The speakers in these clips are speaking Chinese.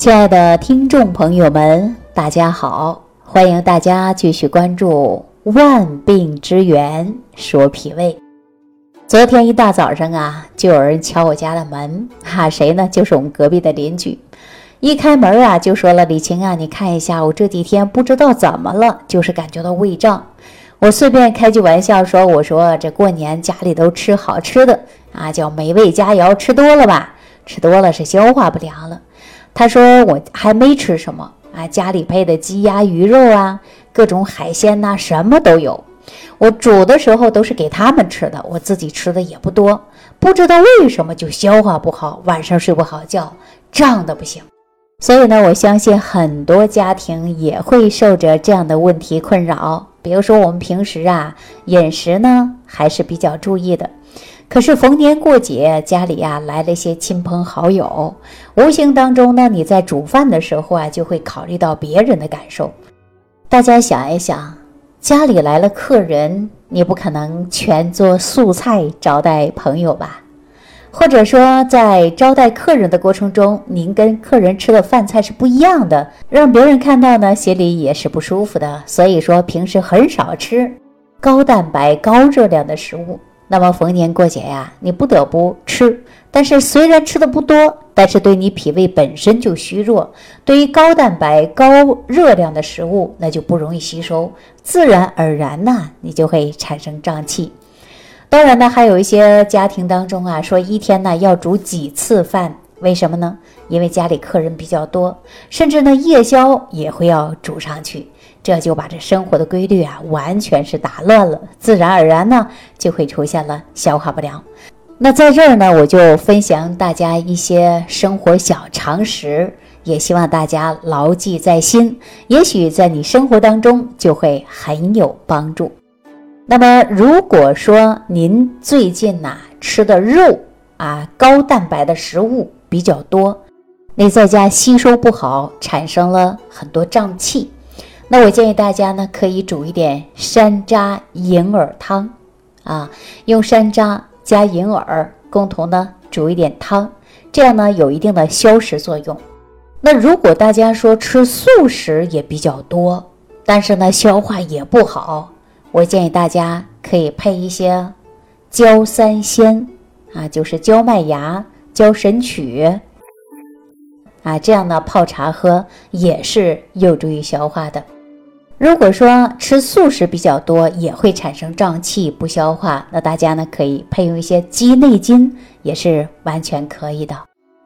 亲爱的听众朋友们，大家好！欢迎大家继续关注《万病之源说脾胃》。昨天一大早上啊，就有人敲我家的门，哈，谁呢？就是我们隔壁的邻居。一开门啊，就说了：“李晴啊，你看一下，我这几天不知道怎么了，就是感觉到胃胀。”我随便开句玩笑说：“我说这过年家里都吃好吃的啊，叫美味佳肴，吃多了吧？吃多了是消化不良了。”他说：“我还没吃什么啊，家里配的鸡鸭鱼肉啊，各种海鲜呐，什么都有。我煮的时候都是给他们吃的，我自己吃的也不多。不知道为什么就消化不好，晚上睡不好觉，胀的不行。所以呢，我相信很多家庭也会受着这样的问题困扰。比如说我们平时啊，饮食呢还是比较注意的。”可是逢年过节，家里呀来了一些亲朋好友，无形当中呢，你在煮饭的时候啊，就会考虑到别人的感受。大家想一想，家里来了客人，你不可能全做素菜招待朋友吧？或者说，在招待客人的过程中，您跟客人吃的饭菜是不一样的，让别人看到呢，心里也是不舒服的。所以说，平时很少吃高蛋白、高热量的食物。那么逢年过节呀，你不得不吃，但是虽然吃的不多，但是对你脾胃本身就虚弱，对于高蛋白、高热量的食物，那就不容易吸收，自然而然呢，你就会产生胀气。当然呢，还有一些家庭当中啊，说一天呢要煮几次饭，为什么呢？因为家里客人比较多，甚至呢夜宵也会要煮上去。这就把这生活的规律啊，完全是打乱了，自然而然呢，就会出现了消化不良。那在这儿呢，我就分享大家一些生活小常识，也希望大家牢记在心，也许在你生活当中就会很有帮助。那么，如果说您最近呐吃的肉啊高蛋白的食物比较多，你在家吸收不好，产生了很多胀气。那我建议大家呢，可以煮一点山楂银耳汤，啊，用山楂加银耳共同呢煮一点汤，这样呢有一定的消食作用。那如果大家说吃素食也比较多，但是呢消化也不好，我建议大家可以配一些焦三仙，啊，就是焦麦芽、焦神曲，啊，这样呢泡茶喝也是有助于消化的。如果说吃素食比较多，也会产生胀气、不消化，那大家呢可以配用一些鸡内金，也是完全可以的。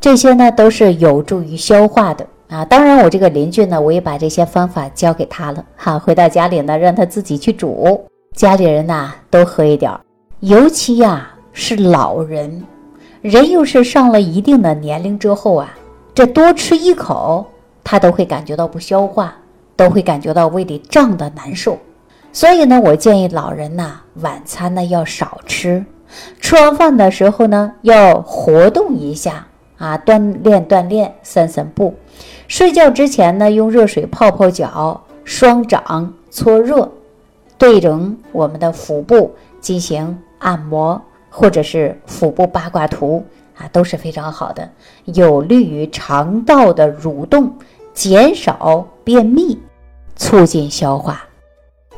这些呢都是有助于消化的啊。当然，我这个邻居呢，我也把这些方法教给他了哈。回到家里呢，让他自己去煮，家里人呐都喝一点。尤其呀是老人，人又是上了一定的年龄之后啊，这多吃一口，他都会感觉到不消化。都会感觉到胃里胀的难受，所以呢，我建议老人呐，晚餐呢要少吃，吃完饭的时候呢要活动一下啊，锻炼锻炼，散散步。睡觉之前呢，用热水泡泡脚，双掌搓热，对准我们的腹部进行按摩，或者是腹部八卦图啊，都是非常好的，有利于肠道的蠕动，减少便秘。促进消化，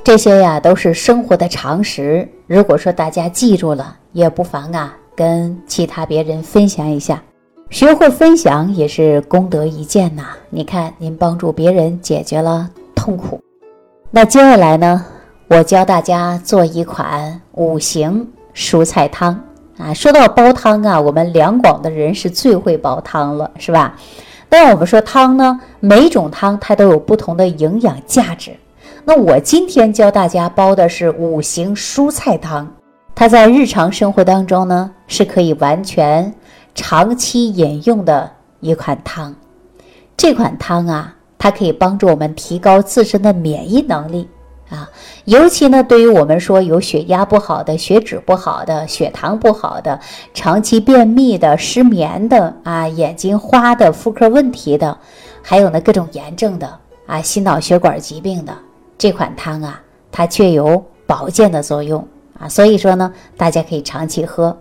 这些呀都是生活的常识。如果说大家记住了，也不妨啊跟其他别人分享一下。学会分享也是功德一件呐。你看，您帮助别人解决了痛苦。那接下来呢，我教大家做一款五行蔬菜汤啊。说到煲汤啊，我们两广的人是最会煲汤了，是吧？但我们说汤呢，每种汤它都有不同的营养价值。那我今天教大家煲的是五行蔬菜汤，它在日常生活当中呢是可以完全长期饮用的一款汤。这款汤啊，它可以帮助我们提高自身的免疫能力。啊，尤其呢，对于我们说有血压不好的、血脂不好的、血糖不好的、长期便秘的、失眠的啊、眼睛花的、妇科问题的，还有呢各种炎症的啊、心脑血管疾病的，这款汤啊，它却有保健的作用啊，所以说呢，大家可以长期喝。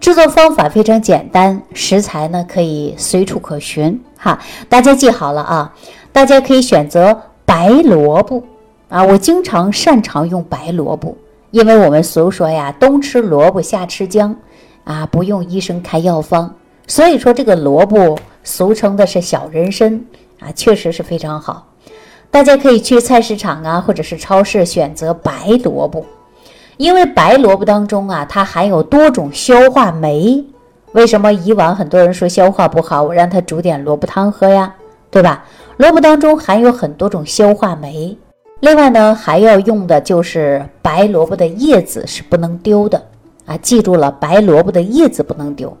制作方法非常简单，食材呢可以随处可寻哈。大家记好了啊，大家可以选择白萝卜啊。我经常擅长用白萝卜，因为我们俗说呀，冬吃萝卜夏吃姜啊，不用医生开药方。所以说这个萝卜俗称的是小人参啊，确实是非常好。大家可以去菜市场啊，或者是超市选择白萝卜。因为白萝卜当中啊，它含有多种消化酶。为什么以往很多人说消化不好，我让他煮点萝卜汤喝呀，对吧？萝卜当中含有很多种消化酶。另外呢，还要用的就是白萝卜的叶子是不能丢的啊！记住了，白萝卜的叶子不能丢，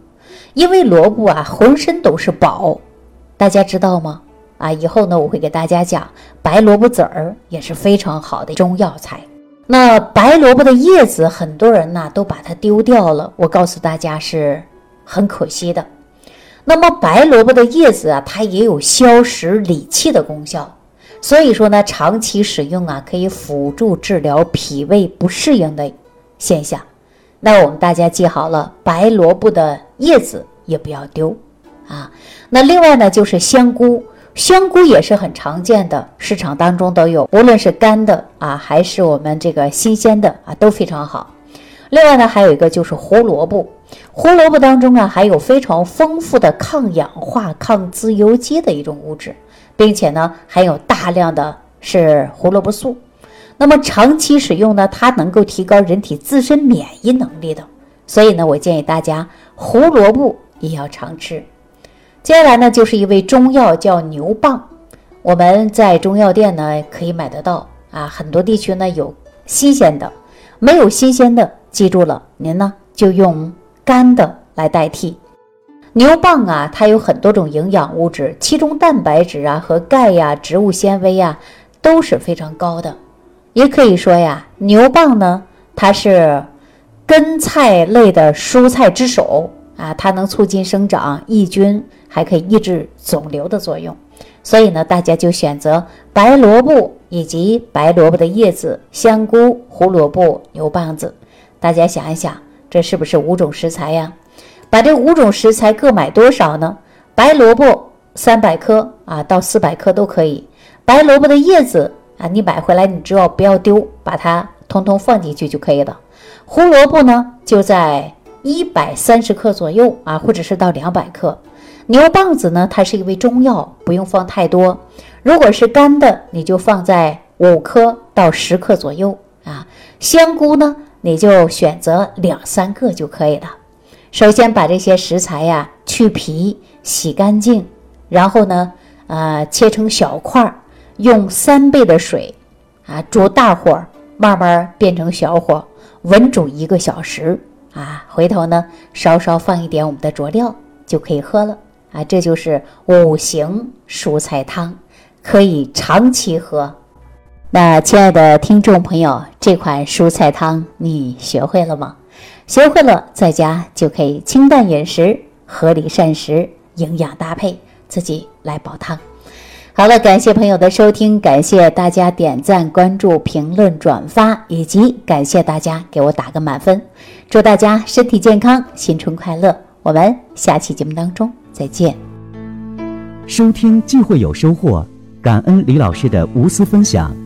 因为萝卜啊浑身都是宝，大家知道吗？啊，以后呢我会给大家讲，白萝卜籽儿也是非常好的中药材。那白萝卜的叶子，很多人呢都把它丢掉了。我告诉大家是很可惜的。那么白萝卜的叶子啊，它也有消食理气的功效，所以说呢，长期使用啊，可以辅助治疗脾胃不适应的现象。那我们大家记好了，白萝卜的叶子也不要丢啊。那另外呢，就是香菇。香菇也是很常见的，市场当中都有，无论是干的啊，还是我们这个新鲜的啊，都非常好。另外呢，还有一个就是胡萝卜，胡萝卜当中啊，含有非常丰富的抗氧化、抗自由基的一种物质，并且呢，含有大量的是胡萝卜素。那么长期使用呢，它能够提高人体自身免疫能力的。所以呢，我建议大家胡萝卜也要常吃。接下来呢，就是一味中药叫牛蒡，我们在中药店呢可以买得到啊，很多地区呢有新鲜的，没有新鲜的，记住了，您呢就用干的来代替。牛蒡啊，它有很多种营养物质，其中蛋白质啊和钙呀、植物纤维呀都是非常高的，也可以说呀，牛蒡呢它是根菜类的蔬菜之首。啊，它能促进生长、抑菌，还可以抑制肿瘤的作用。所以呢，大家就选择白萝卜以及白萝卜的叶子、香菇、胡萝卜、牛蒡子。大家想一想，这是不是五种食材呀？把这五种食材各买多少呢？白萝卜三百克啊，到四百克都可以。白萝卜的叶子啊，你买回来你只要不要丢，把它通通放进去就可以了。胡萝卜呢，就在。一百三十克左右啊，或者是到两百克。牛蒡子呢，它是一味中药，不用放太多。如果是干的，你就放在五克到十克左右啊。香菇呢，你就选择两三个就可以了。首先把这些食材呀去皮，洗干净，然后呢，呃，切成小块儿，用三倍的水啊煮大火，慢慢变成小火，稳煮一个小时。啊，回头呢，稍稍放一点我们的佐料就可以喝了啊！这就是五行蔬菜汤，可以长期喝。那亲爱的听众朋友，这款蔬菜汤你学会了吗？学会了，在家就可以清淡饮食，合理膳食，营养搭配，自己来煲汤。好了，感谢朋友的收听，感谢大家点赞、关注、评论、转发，以及感谢大家给我打个满分。祝大家身体健康，新春快乐！我们下期节目当中再见。收听既会有收获，感恩李老师的无私分享。